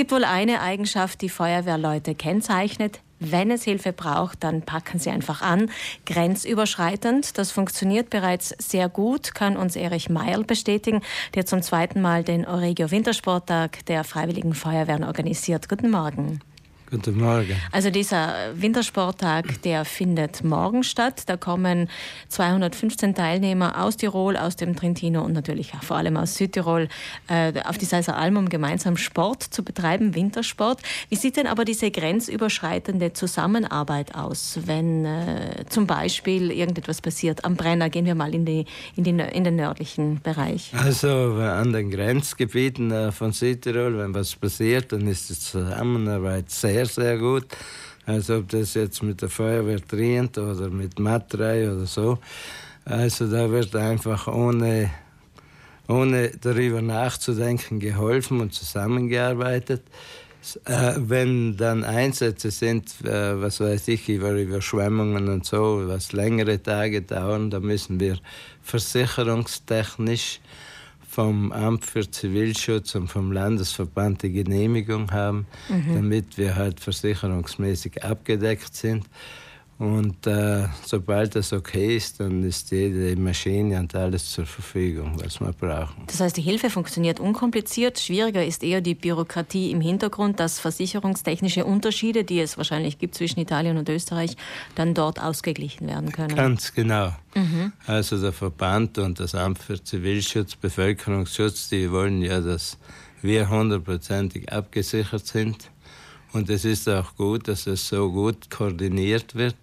gibt wohl eine Eigenschaft, die Feuerwehrleute kennzeichnet. Wenn es Hilfe braucht, dann packen sie einfach an. Grenzüberschreitend. Das funktioniert bereits sehr gut, kann uns Erich Meierl bestätigen, der zum zweiten Mal den Oregio Wintersporttag der Freiwilligen Feuerwehren organisiert. Guten Morgen. Guten Morgen. Also dieser Wintersporttag, der findet morgen statt. Da kommen 215 Teilnehmer aus Tirol, aus dem Trentino und natürlich vor allem aus Südtirol äh, auf die Seiser Alm, um gemeinsam Sport zu betreiben, Wintersport. Wie sieht denn aber diese grenzüberschreitende Zusammenarbeit aus, wenn äh, zum Beispiel irgendetwas passiert am Brenner? Gehen wir mal in, die, in, die, in den nördlichen Bereich. Also an den Grenzgebieten äh, von Südtirol, wenn was passiert, dann ist die Zusammenarbeit sehr sehr, sehr gut. Also ob das jetzt mit der Feuerwehr Trient oder mit Matrei oder so. Also da wird einfach ohne, ohne darüber nachzudenken geholfen und zusammengearbeitet. Äh, wenn dann Einsätze sind, äh, was weiß ich, über Überschwemmungen und so, was längere Tage dauern, da müssen wir versicherungstechnisch vom Amt für Zivilschutz und vom Landesverband die Genehmigung haben, mhm. damit wir halt versicherungsmäßig abgedeckt sind. Und äh, sobald das okay ist, dann ist jede Maschine und alles zur Verfügung, was wir brauchen. Das heißt, die Hilfe funktioniert unkompliziert. Schwieriger ist eher die Bürokratie im Hintergrund, dass versicherungstechnische Unterschiede, die es wahrscheinlich gibt zwischen Italien und Österreich, dann dort ausgeglichen werden können. Ganz genau. Mhm. Also der Verband und das Amt für Zivilschutz, Bevölkerungsschutz, die wollen ja, dass wir hundertprozentig abgesichert sind. Und es ist auch gut, dass es so gut koordiniert wird,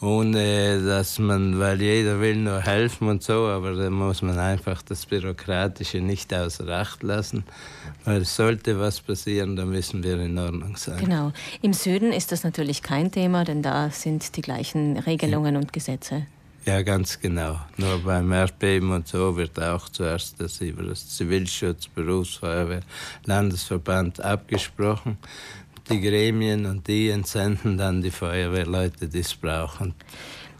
ohne dass man, weil jeder will nur helfen und so, aber da muss man einfach das Bürokratische nicht außer Acht lassen, weil sollte was passieren, dann müssen wir in Ordnung sein. Genau. Im Süden ist das natürlich kein Thema, denn da sind die gleichen Regelungen ja. und Gesetze. Ja, ganz genau. Nur beim Erdbeben und so wird auch zuerst das über das Zivilschutz, Berufsfeuerwehr, Landesverband abgesprochen die Gremien und die entsenden dann die Feuerwehrleute, die es brauchen.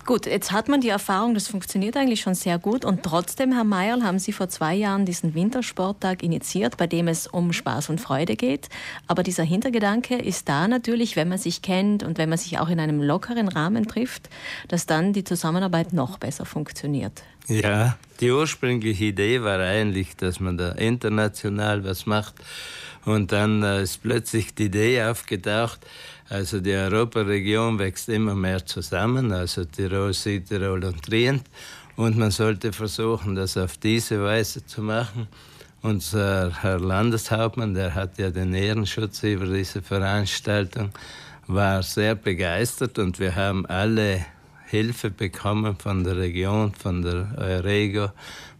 Gut, jetzt hat man die Erfahrung, das funktioniert eigentlich schon sehr gut. Und trotzdem, Herr Mayerl, haben Sie vor zwei Jahren diesen Wintersporttag initiiert, bei dem es um Spaß und Freude geht. Aber dieser Hintergedanke ist da natürlich, wenn man sich kennt und wenn man sich auch in einem lockeren Rahmen trifft, dass dann die Zusammenarbeit noch besser funktioniert. Ja, die ursprüngliche Idee war eigentlich, dass man da international was macht. Und dann äh, ist plötzlich die Idee aufgetaucht, also die Europaregion wächst immer mehr zusammen, also Tirol, Südtirol und Trient. Und man sollte versuchen, das auf diese Weise zu machen. Unser Herr Landeshauptmann, der hat ja den Ehrenschutz über diese Veranstaltung, war sehr begeistert und wir haben alle Hilfe bekommen von der Region, von der Eurego,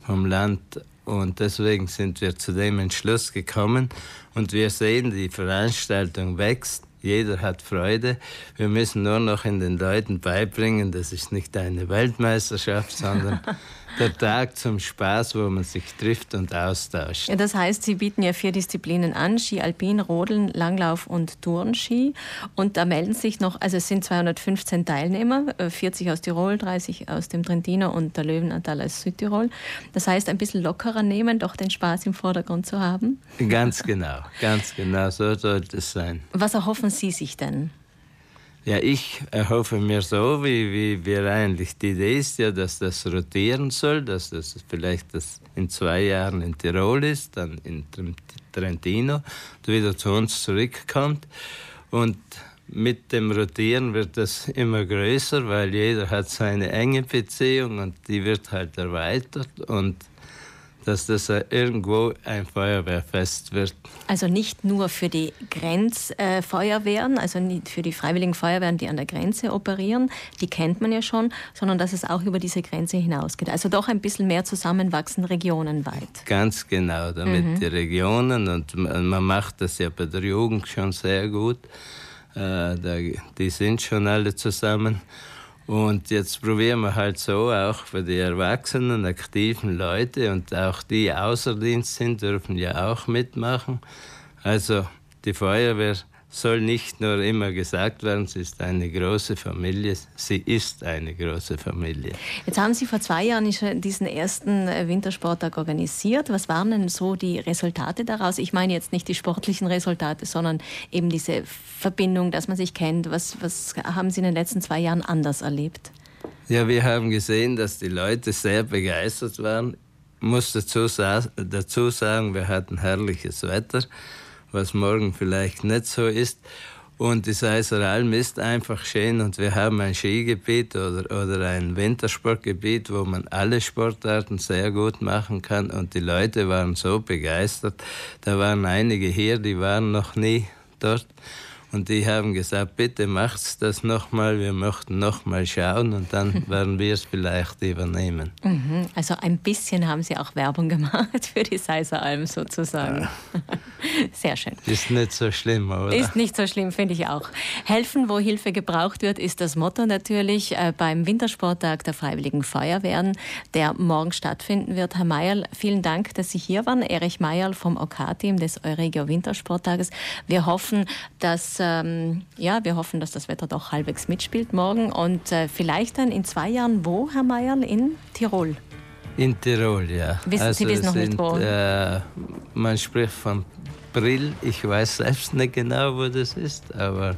vom Land und deswegen sind wir zu dem Entschluss gekommen und wir sehen, die Veranstaltung wächst. Jeder hat Freude. Wir müssen nur noch in den Leuten beibringen, das ist nicht eine Weltmeisterschaft, sondern der Tag zum Spaß, wo man sich trifft und austauscht. Ja, das heißt, Sie bieten ja vier Disziplinen an: Ski Alpin, Rodeln, Langlauf und Turnski. Und da melden sich noch, also es sind 215 Teilnehmer, 40 äh, aus Tirol, 30 aus dem Trentino und der Löwenanteil aus Südtirol. Das heißt, ein bisschen lockerer nehmen, doch den Spaß im Vordergrund zu haben. Ganz genau, ganz genau, so sollte es sein. Was erhoffen Sie sich denn? Ja, ich erhoffe mir so, wie, wie wir eigentlich, die Idee ist ja, dass das rotieren soll, dass das vielleicht das in zwei Jahren in Tirol ist, dann in Trentino, wieder zu uns zurückkommt. Und mit dem Rotieren wird das immer größer, weil jeder hat seine enge Beziehung und die wird halt erweitert und dass das irgendwo ein Feuerwehrfest wird. Also nicht nur für die Grenzfeuerwehren, also nicht für die freiwilligen Feuerwehren, die an der Grenze operieren, die kennt man ja schon, sondern dass es auch über diese Grenze hinausgeht. Also doch ein bisschen mehr zusammenwachsen regionenweit. Ganz genau, damit mhm. die Regionen, und man macht das ja bei der Jugend schon sehr gut, äh, die sind schon alle zusammen. Und jetzt probieren wir halt so, auch für die erwachsenen, aktiven Leute und auch die außer Dienst sind, dürfen ja auch mitmachen. Also die Feuerwehr soll nicht nur immer gesagt werden, sie ist eine große Familie, sie ist eine große Familie. Jetzt haben Sie vor zwei Jahren diesen ersten äh, Wintersporttag organisiert. Was waren denn so die Resultate daraus? Ich meine jetzt nicht die sportlichen Resultate, sondern eben diese Verbindung, dass man sich kennt. Was, was haben Sie in den letzten zwei Jahren anders erlebt? Ja, wir haben gesehen, dass die Leute sehr begeistert waren. Ich muss dazu, dazu sagen, wir hatten herrliches Wetter was morgen vielleicht nicht so ist. Und die Seiser Alm ist einfach schön und wir haben ein Skigebiet oder, oder ein Wintersportgebiet, wo man alle Sportarten sehr gut machen kann und die Leute waren so begeistert. Da waren einige hier, die waren noch nie dort und die haben gesagt, bitte macht's das nochmal, wir möchten nochmal schauen und dann werden wir es vielleicht übernehmen. Mhm. Also ein bisschen haben Sie auch Werbung gemacht für die Seiseralm sozusagen. Ja. Sehr schön. Ist nicht so schlimm, oder? Ist nicht so schlimm, finde ich auch. Helfen, wo Hilfe gebraucht wird, ist das Motto natürlich äh, beim Wintersporttag der Freiwilligen Feuerwehren, der morgen stattfinden wird. Herr Mayerl, vielen Dank, dass Sie hier waren. Erich Mayerl vom OK-Team des Euregio Wintersporttages. Wir hoffen, dass ähm, ja, wir hoffen, dass das Wetter doch halbwegs mitspielt morgen und äh, vielleicht dann in zwei Jahren wo, Herr Mayerl, in Tirol? In Tirol, ja. Wissen also Sie das noch sind, nicht wo? Äh, man spricht von Brill, ich weiß selbst nicht genau, wo das ist, aber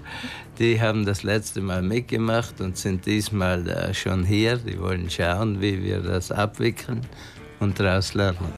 die haben das letzte Mal mitgemacht und sind diesmal äh, schon hier. Die wollen schauen, wie wir das abwickeln und daraus lernen.